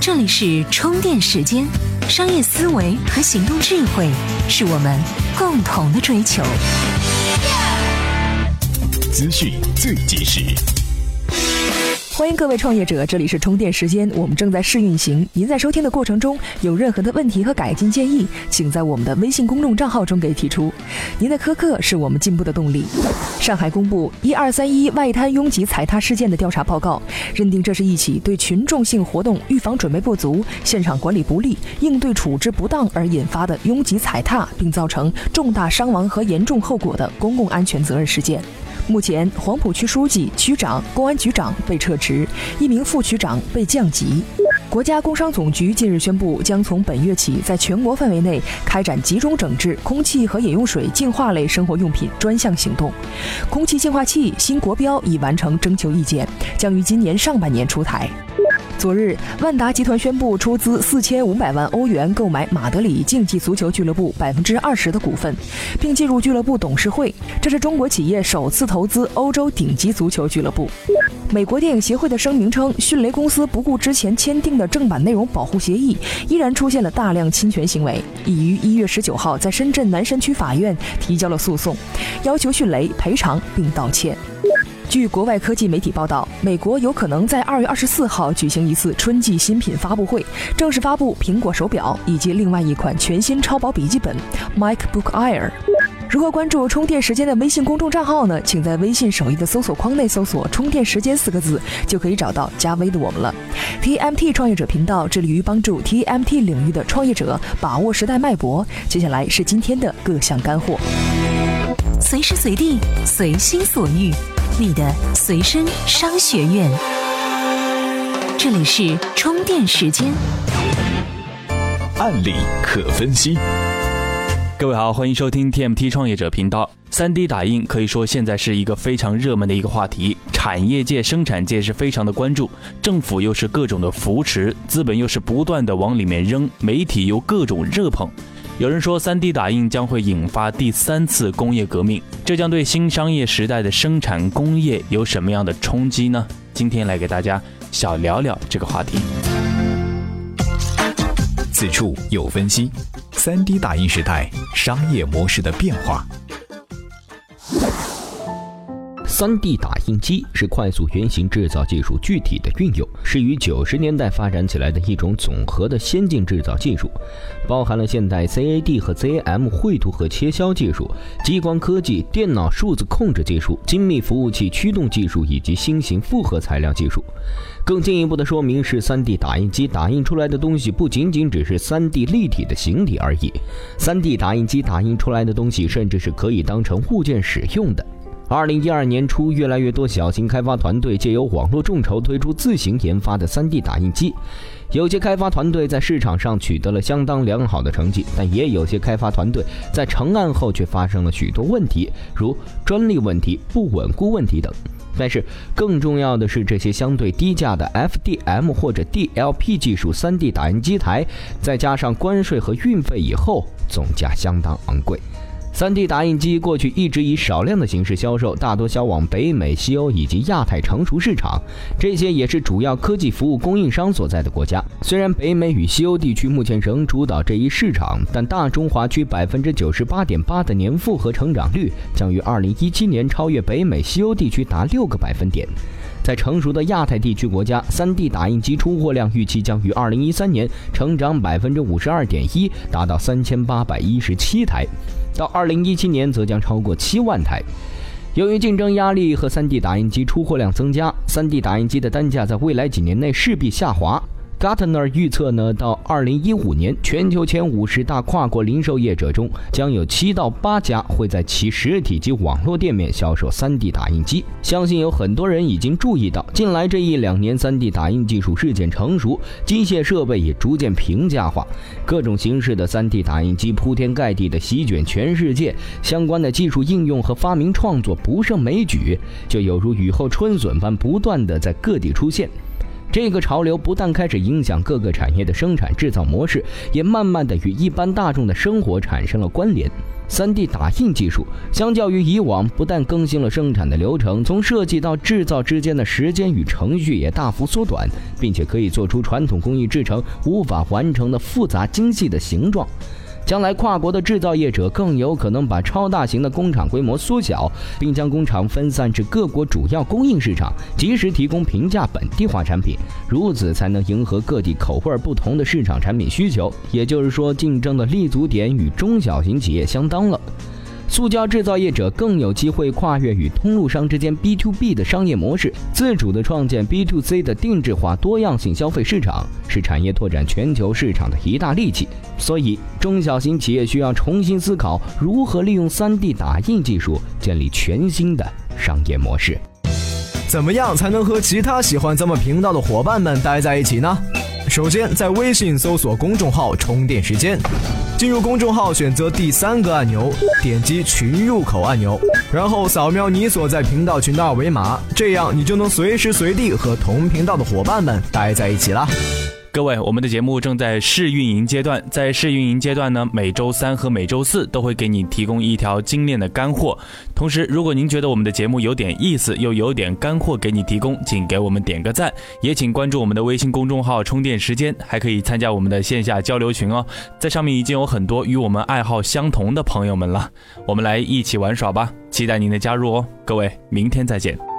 这里是充电时间，商业思维和行动智慧是我们共同的追求。资讯最及时。欢迎各位创业者，这里是充电时间，我们正在试运行。您在收听的过程中有任何的问题和改进建议，请在我们的微信公众账号中给提出。您的苛刻是我们进步的动力。上海公布一二三一外滩拥挤踩踏事件的调查报告，认定这是一起对群众性活动预防准备不足、现场管理不力、应对处置不当而引发的拥挤踩踏，并造成重大伤亡和严重后果的公共安全责任事件。目前，黄浦区书记、区长、公安局长被撤职，一名副区长被降级。国家工商总局近日宣布，将从本月起，在全国范围内开展集中整治空气和饮用水净化类生活用品专项行动。空气净化器新国标已完成征求意见，将于今年上半年出台。昨日，万达集团宣布出资四千五百万欧元购买马德里竞技足球俱乐部百分之二十的股份，并进入俱乐部董事会。这是中国企业首次投资欧洲顶级足球俱乐部。美国电影协会的声明称，迅雷公司不顾之前签订的正版内容保护协议，依然出现了大量侵权行为，已于一月十九号在深圳南山区法院提交了诉讼，要求迅雷赔偿并道歉。据国外科技媒体报道，美国有可能在二月二十四号举行一次春季新品发布会，正式发布苹果手表以及另外一款全新超薄笔记本 MacBook Air。如何关注充电时间的微信公众账号呢？请在微信首页的搜索框内搜索“充电时间”四个字，就可以找到加微的我们了。TMT 创业者频道致力于帮助 TMT 领域的创业者把握时代脉搏。接下来是今天的各项干货，随时随地，随心所欲。你的随身商学院，这里是充电时间。案例可分析。各位好，欢迎收听 TMT 创业者频道。三 D 打印可以说现在是一个非常热门的一个话题，产业界、生产界是非常的关注，政府又是各种的扶持，资本又是不断的往里面扔，媒体又各种热捧。有人说三 D 打印将会引发第三次工业革命，这将对新商业时代的生产工业有什么样的冲击呢？今天来给大家小聊聊这个话题。此处有分析三 D 打印时代商业模式的变化。3D 打印机是快速原型制造技术具体的运用，是于九十年代发展起来的一种总和的先进制造技术，包含了现代 CAD 和 CAM 绘图和切削技术、激光科技、电脑数字控制技术、精密服务器驱动技术以及新型复合材料技术。更进一步的说明是，3D 打印机打印出来的东西不仅仅只是 3D 立体的形体而已，3D 打印机打印出来的东西甚至是可以当成物件使用的。二零一二年初，越来越多小型开发团队借由网络众筹推出自行研发的 3D 打印机。有些开发团队在市场上取得了相当良好的成绩，但也有些开发团队在成案后却发生了许多问题，如专利问题、不稳固问题等。但是更重要的是，这些相对低价的 FDM 或者 DLP 技术 3D 打印机台，再加上关税和运费以后，总价相当昂贵。3D 打印机过去一直以少量的形式销售，大多销往北美、西欧以及亚太成熟市场，这些也是主要科技服务供应商所在的国家。虽然北美与西欧地区目前仍主导这一市场，但大中华区百分之九十八点八的年复合成长率将于二零一七年超越北美、西欧地区达六个百分点。在成熟的亚太地区国家，3D 打印机出货量预期将于2013年成长52.1%，达到3817台；到2017年则将超过7万台。由于竞争压力和 3D 打印机出货量增加，3D 打印机的单价在未来几年内势必下滑。Gartner 预测呢，到二零一五年，全球前五十大跨国零售业者中，将有七到八家会在其实体及网络店面销售 3D 打印机。相信有很多人已经注意到，近来这一两年，3D 打印技术日渐成熟，机械设备也逐渐平价化，各种形式的 3D 打印机铺天盖地的席卷全世界，相关的技术应用和发明创作不胜枚举，就有如雨后春笋般不断的在各地出现。这个潮流不但开始影响各个产业的生产制造模式，也慢慢的与一般大众的生活产生了关联。3D 打印技术相较于以往，不但更新了生产的流程，从设计到制造之间的时间与程序也大幅缩短，并且可以做出传统工艺制成无法完成的复杂精细的形状。将来，跨国的制造业者更有可能把超大型的工厂规模缩小，并将工厂分散至各国主要供应市场，及时提供平价本地化产品，如此才能迎合各地口味不同的市场产品需求。也就是说，竞争的立足点与中小型企业相当了。塑胶制造业者更有机会跨越与通路商之间 B to B 的商业模式，自主的创建 B to C 的定制化多样性消费市场，是产业拓展全球市场的一大利器。所以，中小型企业需要重新思考如何利用 3D 打印技术建立全新的商业模式。怎么样才能和其他喜欢咱们频道的伙伴们待在一起呢？首先，在微信搜索公众号“充电时间”。进入公众号，选择第三个按钮，点击群入口按钮，然后扫描你所在频道群的二维码，这样你就能随时随地和同频道的伙伴们待在一起了。各位，我们的节目正在试运营阶段，在试运营阶段呢，每周三和每周四都会给你提供一条精炼的干货。同时，如果您觉得我们的节目有点意思，又有点干货给你提供，请给我们点个赞，也请关注我们的微信公众号“充电时间”，还可以参加我们的线下交流群哦。在上面已经有很多与我们爱好相同的朋友们了，我们来一起玩耍吧，期待您的加入哦。各位，明天再见。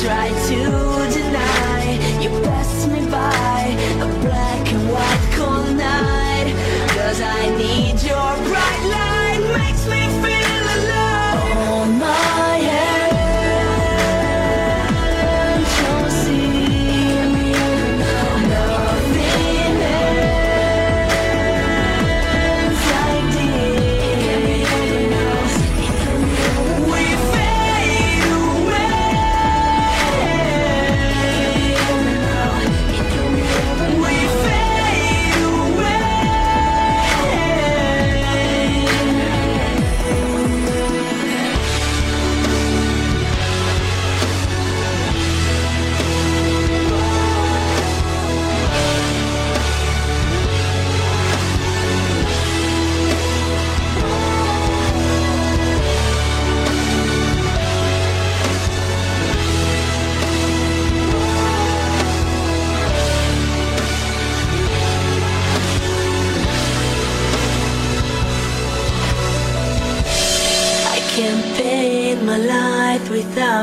try to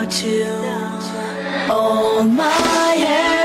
without you. My head.